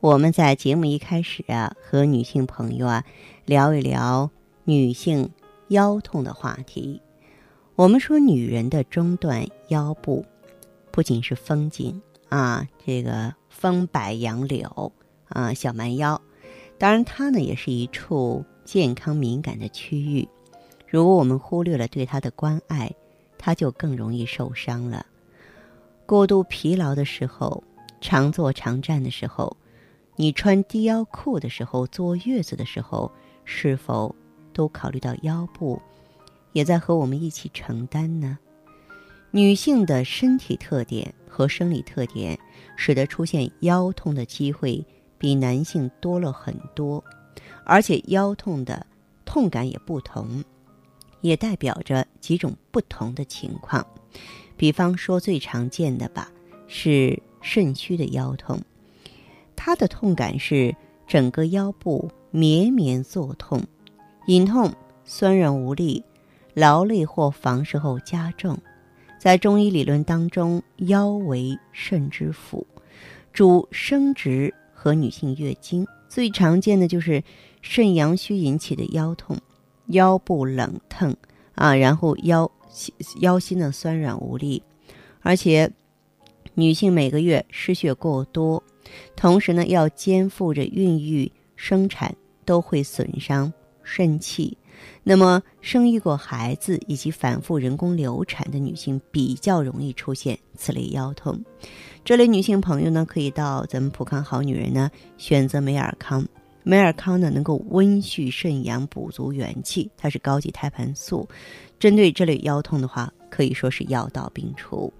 我们在节目一开始啊，和女性朋友啊聊一聊女性腰痛的话题。我们说，女人的中段腰部不仅是风景啊，这个风摆杨柳啊，小蛮腰，当然它呢也是一处健康敏感的区域。如果我们忽略了对它的关爱，它就更容易受伤了。过度疲劳的时候，常坐常站的时候。你穿低腰裤的时候，坐月子的时候，是否都考虑到腰部也在和我们一起承担呢？女性的身体特点和生理特点，使得出现腰痛的机会比男性多了很多，而且腰痛的痛感也不同，也代表着几种不同的情况。比方说，最常见的吧，是肾虚的腰痛。它的痛感是整个腰部绵绵作痛，隐痛、酸软无力、劳累或房事后加重。在中医理论当中，腰为肾之府，主生殖和女性月经。最常见的就是肾阳虚引起的腰痛，腰部冷疼啊，然后腰腰心的酸软无力，而且女性每个月失血过多。同时呢，要肩负着孕育、生产都会损伤肾气。那么，生育过孩子以及反复人工流产的女性比较容易出现此类腰痛。这类女性朋友呢，可以到咱们普康好女人呢选择美尔康。美尔康呢能够温煦肾阳、补足元气，它是高级胎盘素。针对这类腰痛的话，可以说是药到病除。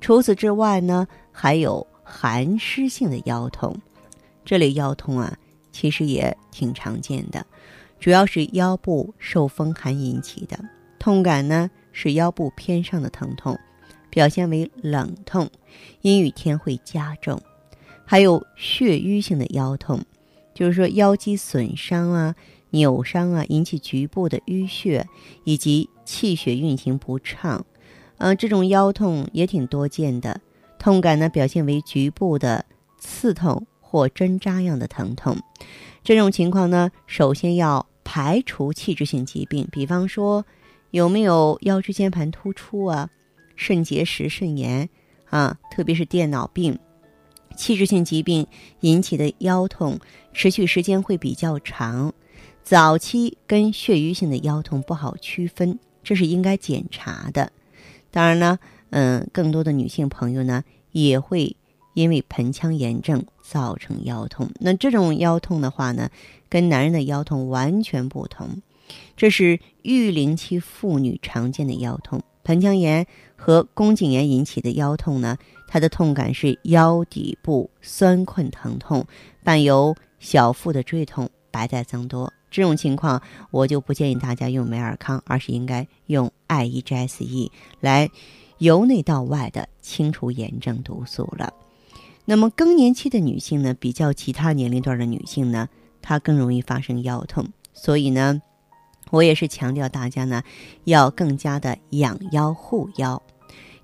除此之外呢，还有。寒湿性的腰痛，这类腰痛啊，其实也挺常见的，主要是腰部受风寒引起的，痛感呢是腰部偏上的疼痛，表现为冷痛，阴雨天会加重。还有血瘀性的腰痛，就是说腰肌损伤啊、扭伤啊，引起局部的淤血以及气血运行不畅，嗯，这种腰痛也挺多见的。痛感呢，表现为局部的刺痛或针扎样的疼痛。这种情况呢，首先要排除器质性疾病，比方说有没有腰椎间盘突出啊、肾结石、肾炎啊，特别是电脑病、器质性疾病引起的腰痛，持续时间会比较长。早期跟血瘀性的腰痛不好区分，这是应该检查的。当然呢。嗯，更多的女性朋友呢，也会因为盆腔炎症造成腰痛。那这种腰痛的话呢，跟男人的腰痛完全不同。这是育龄期妇女常见的腰痛，盆腔炎和宫颈炎引起的腰痛呢，它的痛感是腰底部酸困疼痛，伴有小腹的坠痛、白带增多。这种情况，我就不建议大家用美尔康，而是应该用艾依 GSE 来。由内到外的清除炎症毒素了。那么更年期的女性呢，比较其他年龄段的女性呢，她更容易发生腰痛。所以呢，我也是强调大家呢，要更加的养腰护腰。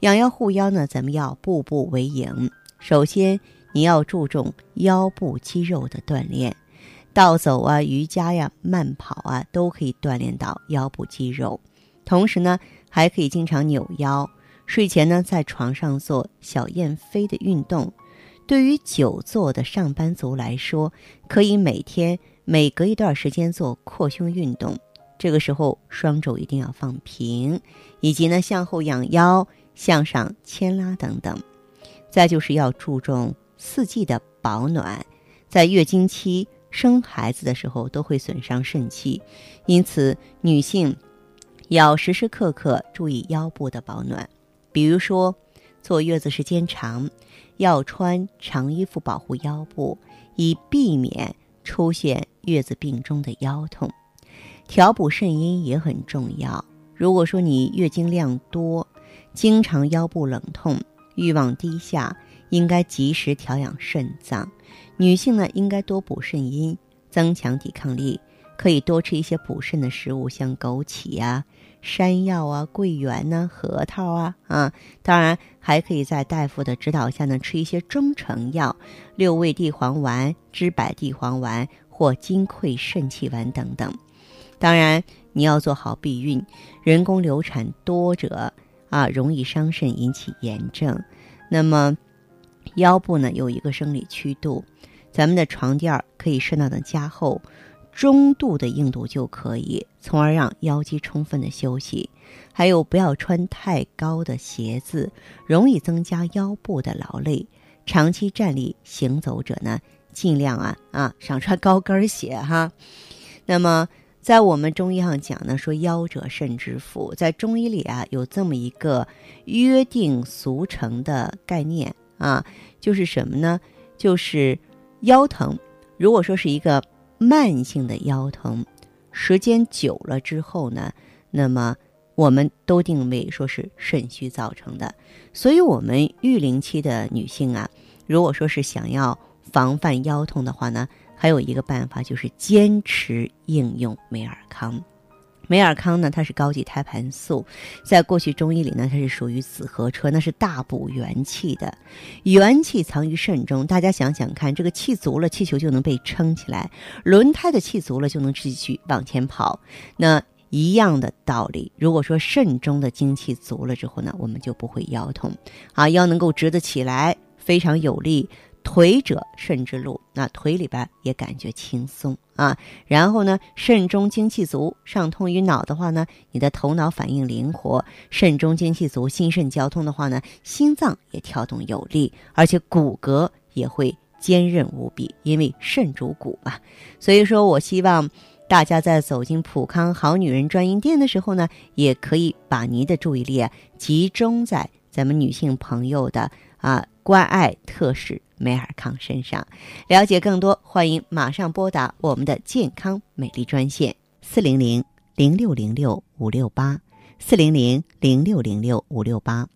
养腰护腰呢，咱们要步步为营。首先，你要注重腰部肌肉的锻炼，倒走啊、瑜伽呀、慢跑啊，都可以锻炼到腰部肌肉。同时呢，还可以经常扭腰。睡前呢，在床上做小燕飞的运动，对于久坐的上班族来说，可以每天每隔一段时间做扩胸运动。这个时候双肘一定要放平，以及呢向后仰腰、向上牵拉等等。再就是要注重四季的保暖，在月经期、生孩子的时候都会损伤肾气，因此女性要时时刻刻注意腰部的保暖。比如说，坐月子时间长，要穿长衣服保护腰部，以避免出现月子病中的腰痛。调补肾阴也很重要。如果说你月经量多，经常腰部冷痛。欲望低下，应该及时调养肾脏。女性呢，应该多补肾阴，增强抵抗力。可以多吃一些补肾的食物，像枸杞啊、山药啊、桂圆呐、核桃啊啊。当然，还可以在大夫的指导下呢，吃一些中成药，六味地黄丸、知柏地黄丸或金匮肾气丸等等。当然，你要做好避孕。人工流产多者。啊，容易伤肾，引起炎症。那么，腰部呢有一个生理曲度，咱们的床垫可以适当的加厚，中度的硬度就可以，从而让腰肌充分的休息。还有，不要穿太高的鞋子，容易增加腰部的劳累。长期站立行走者呢，尽量啊啊少穿高跟鞋哈。那么。在我们中医上讲呢，说腰者肾之府，在中医里啊有这么一个约定俗成的概念啊，就是什么呢？就是腰疼，如果说是一个慢性的腰疼，时间久了之后呢，那么我们都定位说是肾虚造成的。所以，我们育龄期的女性啊，如果说是想要防范腰痛的话呢。还有一个办法就是坚持应用美尔康。美尔康呢，它是高级胎盘素，在过去中医里呢，它是属于紫河车，那是大补元气的。元气藏于肾中，大家想想看，这个气足了，气球就能被撑起来；轮胎的气足了，就能继续往前跑。那一样的道理，如果说肾中的精气足了之后呢，我们就不会腰痛，啊，腰能够直得起来，非常有力。腿者肾之路，那腿里边也感觉轻松啊。然后呢，肾中精气足，上通于脑的话呢，你的头脑反应灵活；肾中精气足，心肾交通的话呢，心脏也跳动有力，而且骨骼也会坚韧无比，因为肾主骨嘛。所以说我希望大家在走进普康好女人专营店的时候呢，也可以把您的注意力集中在咱们女性朋友的啊关爱特使。美尔康身上，了解更多，欢迎马上拨打我们的健康美丽专线四零零零六零六五六八四零零零六零六五六八。